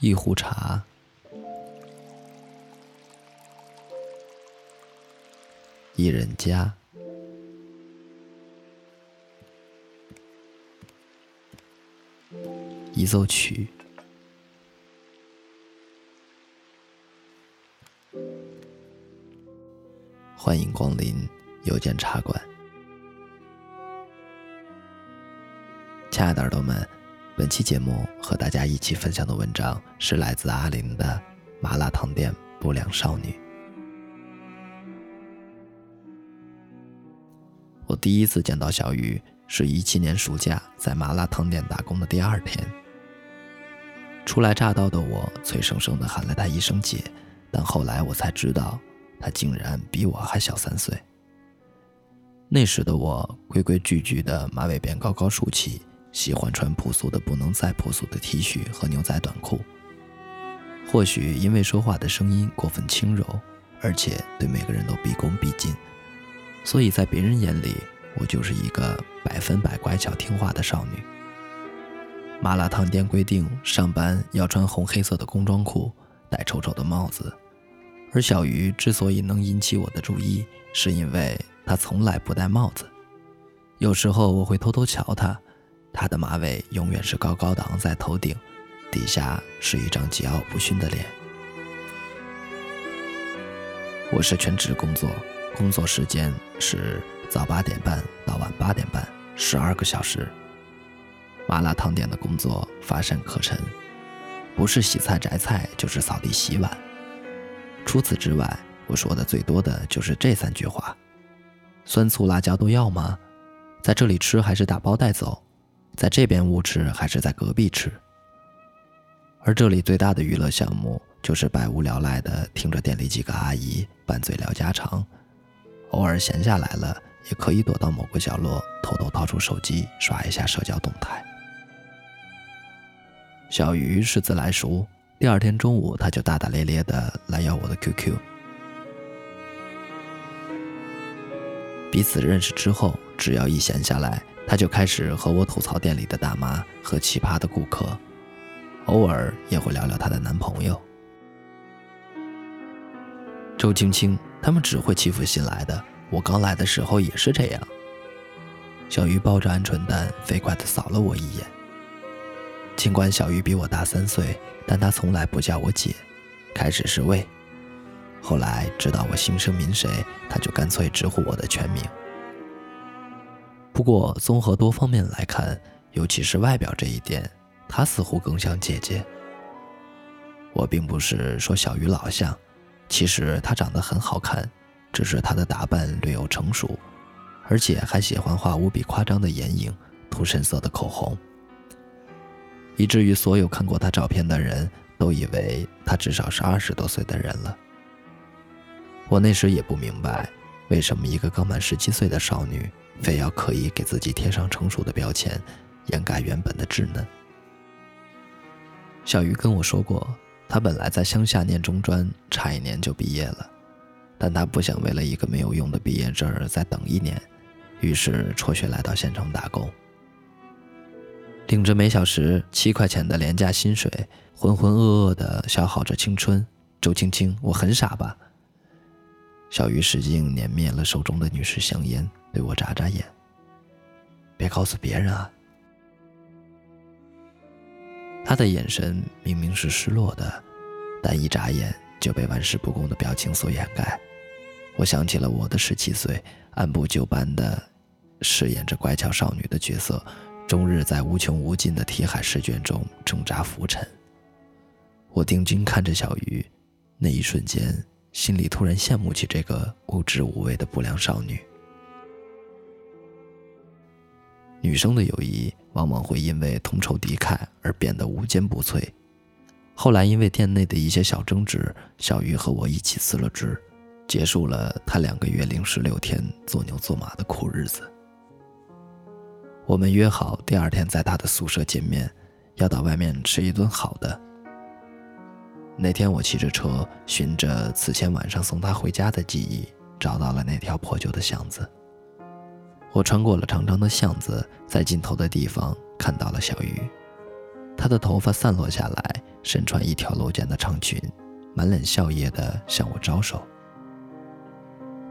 一壶茶，一人家，一奏曲，欢迎光临有间茶馆，亲爱的耳朵们。本期节目和大家一起分享的文章是来自阿林的《麻辣烫店不良少女》。我第一次见到小鱼是一七年暑假在麻辣烫店打工的第二天。初来乍到的我脆生生的喊了她一声姐，但后来我才知道，她竟然比我还小三岁。那时的我规规矩矩的马尾辫高高竖起。喜欢穿朴素的不能再朴素的 T 恤和牛仔短裤。或许因为说话的声音过分轻柔，而且对每个人都毕恭毕敬，所以在别人眼里，我就是一个百分百乖巧听话的少女。麻辣烫店规定上班要穿红黑色的工装裤，戴丑丑的帽子。而小鱼之所以能引起我的注意，是因为她从来不戴帽子。有时候我会偷偷瞧她。他的马尾永远是高高的昂在头顶，底下是一张桀骜不驯的脸。我是全职工作，工作时间是早八点半到晚八点半，十二个小时。麻辣烫店的工作乏善可陈，不是洗菜摘菜，就是扫地洗碗。除此之外，我说的最多的就是这三句话：酸醋辣椒都要吗？在这里吃还是打包带走？在这边误吃还是在隔壁吃？而这里最大的娱乐项目就是百无聊赖的听着店里几个阿姨拌嘴聊家常，偶尔闲下来了，也可以躲到某个角落，偷偷掏出手机刷一下社交动态。小鱼是自来熟，第二天中午他就大大咧咧的来要我的 QQ。彼此认识之后，只要一闲下来。他就开始和我吐槽店里的大妈和奇葩的顾客，偶尔也会聊聊她的男朋友周青青。他们只会欺负新来的，我刚来的时候也是这样。小鱼抱着鹌鹑蛋，飞快地扫了我一眼。尽管小鱼比我大三岁，但她从来不叫我姐，开始是喂，后来知道我姓甚名谁，她就干脆直呼我的全名。不过，综合多方面来看，尤其是外表这一点，她似乎更像姐姐。我并不是说小鱼老像，其实她长得很好看，只是她的打扮略有成熟，而且还喜欢画无比夸张的眼影，涂深色的口红，以至于所有看过她照片的人都以为她至少是二十多岁的人了。我那时也不明白，为什么一个刚满十七岁的少女。非要刻意给自己贴上成熟的标签，掩盖原本的稚嫩。小鱼跟我说过，他本来在乡下念中专，差一年就毕业了，但他不想为了一个没有用的毕业证再等一年，于是辍学来到县城打工，领着每小时七块钱的廉价薪水，浑浑噩噩地消耗着青春。周青青，我很傻吧？小鱼使劲碾灭了手中的女士香烟。对我眨眨眼，别告诉别人啊！他的眼神明明是失落的，但一眨眼就被玩世不恭的表情所掩盖。我想起了我的十七岁，按部就班的饰演着乖巧少女的角色，终日在无穷无尽的题海试卷中挣扎浮沉。我定睛看着小鱼，那一瞬间，心里突然羡慕起这个无知无畏的不良少女。女生的友谊往往会因为同仇敌忾而变得无坚不摧。后来因为店内的一些小争执，小鱼和我一起辞了职，结束了他两个月零十六天做牛做马的苦日子。我们约好第二天在他的宿舍见面，要到外面吃一顿好的。那天我骑着车，循着此前晚上送他回家的记忆，找到了那条破旧的巷子。我穿过了长长的巷子，在尽头的地方看到了小鱼，她的头发散落下来，身穿一条露肩的长裙，满脸笑靥地向我招手。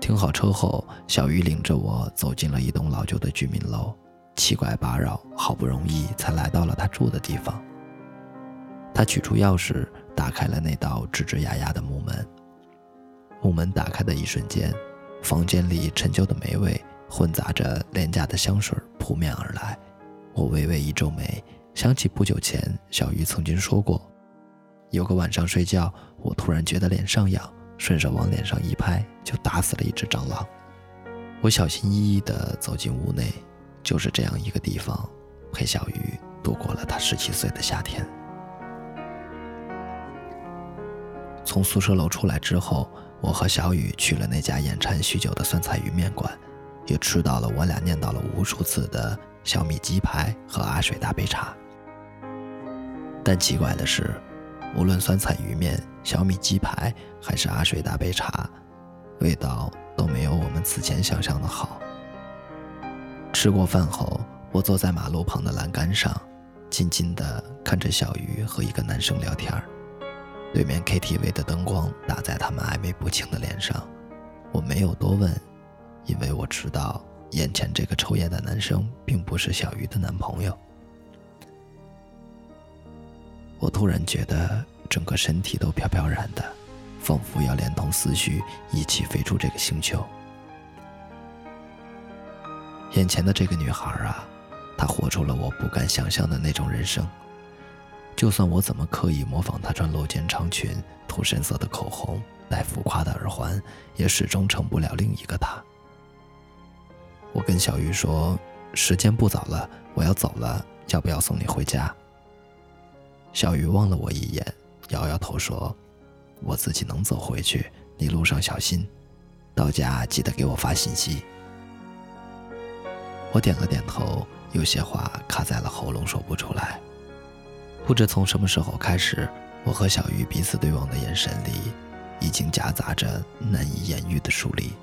停好车后，小鱼领着我走进了一栋老旧的居民楼，七拐八绕，好不容易才来到了他住的地方。他取出钥匙，打开了那道吱吱呀呀的木门。木门打开的一瞬间，房间里陈旧的霉味混杂着廉价的香水扑面而来。我微微一皱眉，想起不久前小鱼曾经说过，有个晚上睡觉，我突然觉得脸上痒。顺手往脸上一拍，就打死了一只蟑螂。我小心翼翼地走进屋内，就是这样一个地方，陪小鱼度过了他十七岁的夏天。从宿舍楼出来之后，我和小雨去了那家眼馋许久的酸菜鱼面馆，也吃到了我俩念叨了无数次的小米鸡排和阿水大杯茶。但奇怪的是。无论酸菜鱼面、小米鸡排还是阿水大杯茶，味道都没有我们此前想象的好。吃过饭后，我坐在马路旁的栏杆上，静静地看着小鱼和一个男生聊天对面 KTV 的灯光打在他们暧昧不清的脸上，我没有多问，因为我知道眼前这个抽烟的男生并不是小鱼的男朋友。我突然觉得整个身体都飘飘然的，仿佛要连同思绪一起飞出这个星球。眼前的这个女孩啊，她活出了我不敢想象的那种人生。就算我怎么刻意模仿她穿露肩长裙、涂深色的口红、戴浮夸的耳环，也始终成不了另一个她。我跟小鱼说：“时间不早了，我要走了，要不要送你回家？”小鱼望了我一眼，摇摇头说：“我自己能走回去，你路上小心，到家记得给我发信息。”我点了点头，有些话卡在了喉咙，说不出来。不知从什么时候开始，我和小鱼彼此对望的眼神里，已经夹杂着难以言喻的疏离。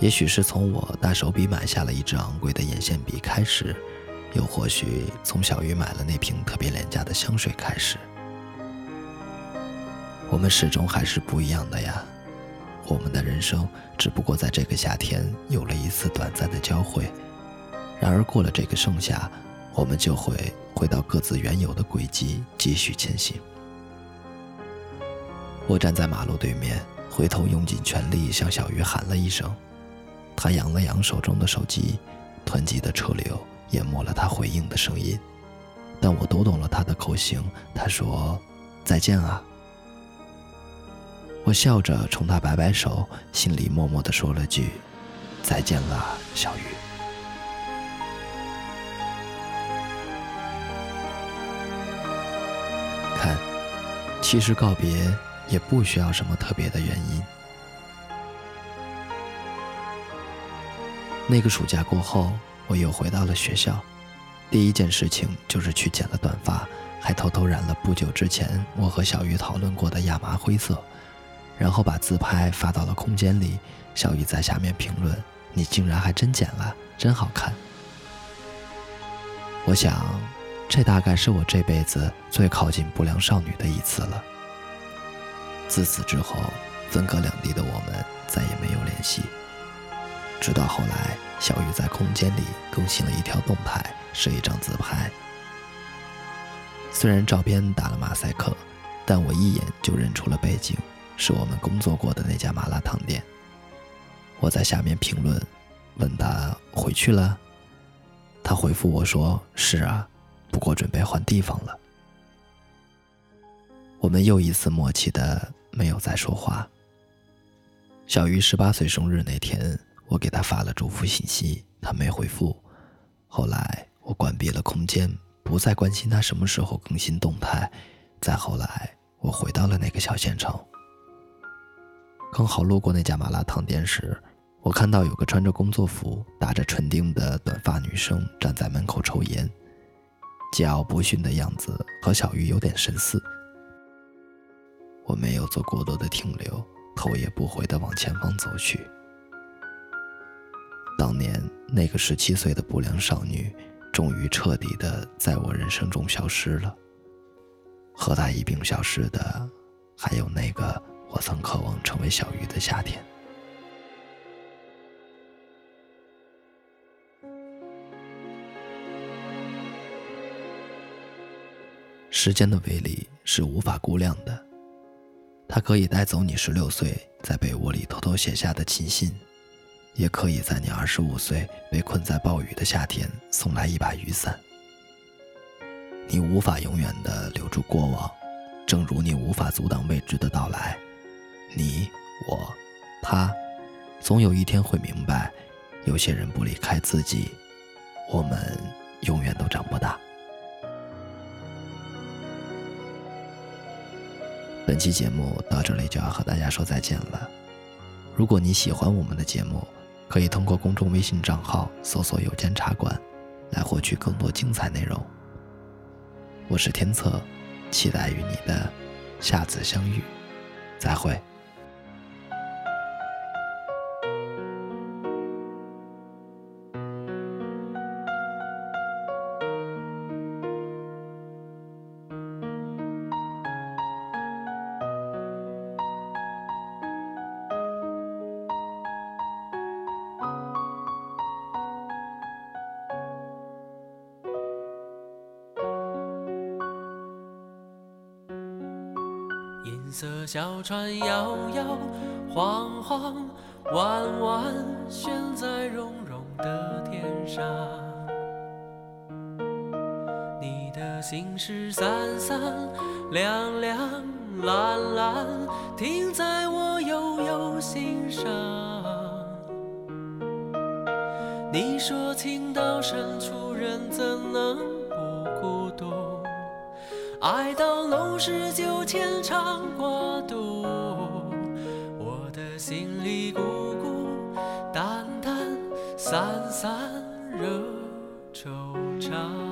也许是从我大手笔买下了一支昂贵的眼线笔开始。又或许从小鱼买了那瓶特别廉价的香水开始，我们始终还是不一样的呀。我们的人生只不过在这个夏天有了一次短暂的交汇，然而过了这个盛夏，我们就会回到各自原有的轨迹，继续前行。我站在马路对面，回头用尽全力向小鱼喊了一声，他扬了扬手中的手机，湍急的车流。淹没了他回应的声音，但我读懂了他的口型。他说：“再见啊。”我笑着冲他摆摆手，心里默默地说了句：“再见了，小鱼。”看，其实告别也不需要什么特别的原因。那个暑假过后。我又回到了学校，第一件事情就是去剪了短发，还偷偷染了不久之前我和小鱼讨论过的亚麻灰色，然后把自拍发到了空间里。小鱼在下面评论：“你竟然还真剪了，真好看。”我想，这大概是我这辈子最靠近不良少女的一次了。自此之后，分隔两地的我们再也没有联系。直到后来，小雨在空间里更新了一条动态，是一张自拍。虽然照片打了马赛克，但我一眼就认出了背景，是我们工作过的那家麻辣烫店。我在下面评论，问他回去了。他回复我说：“是啊，不过准备换地方了。”我们又一次默契的没有再说话。小鱼十八岁生日那天。我给他发了祝福信息，他没回复。后来我关闭了空间，不再关心他什么时候更新动态。再后来，我回到了那个小县城。刚好路过那家麻辣烫店时，我看到有个穿着工作服、打着唇钉的短发女生站在门口抽烟，桀骜不驯的样子和小鱼有点神似。我没有做过多的停留，头也不回地往前方走去。当年那个十七岁的不良少女，终于彻底的在我人生中消失了。和她一并消失的，还有那个我曾渴望成为小鱼的夏天。时间的威力是无法估量的，它可以带走你十六岁在被窝里偷偷写下的情信，也可以在你二十五岁被困在暴雨的夏天送来一把雨伞。你无法永远的留住过往，正如你无法阻挡未知的到来。你、我、他，总有一天会明白，有些人不离开自己，我们永远都长不大。本期节目到这里就要和大家说再见了。如果你喜欢我们的节目，可以通过公众微信账号搜索“有间茶馆”，来获取更多精彩内容。我是天策，期待与你的下次相遇，再会。银色小船摇摇晃晃，弯弯悬在绒绒的天上。你的心事三三两两蓝蓝，停在我悠悠心上。你说情到深处人怎能？爱到浓时就牵肠挂肚，我的心里孤孤单单，散散惹惆怅。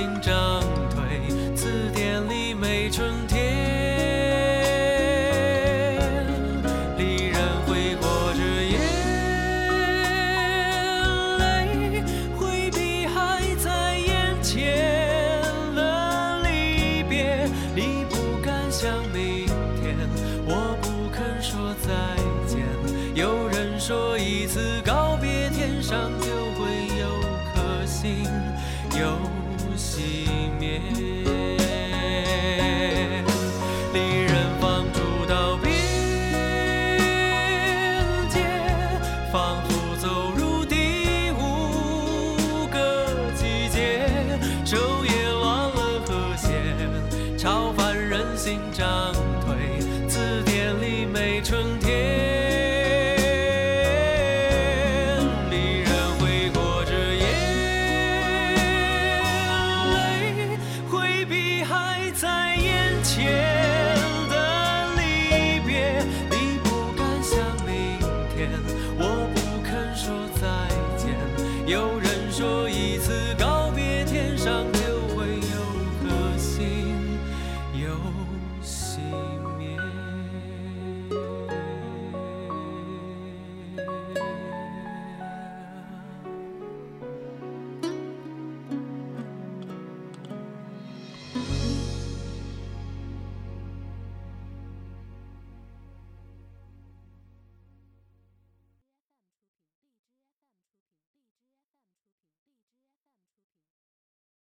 人心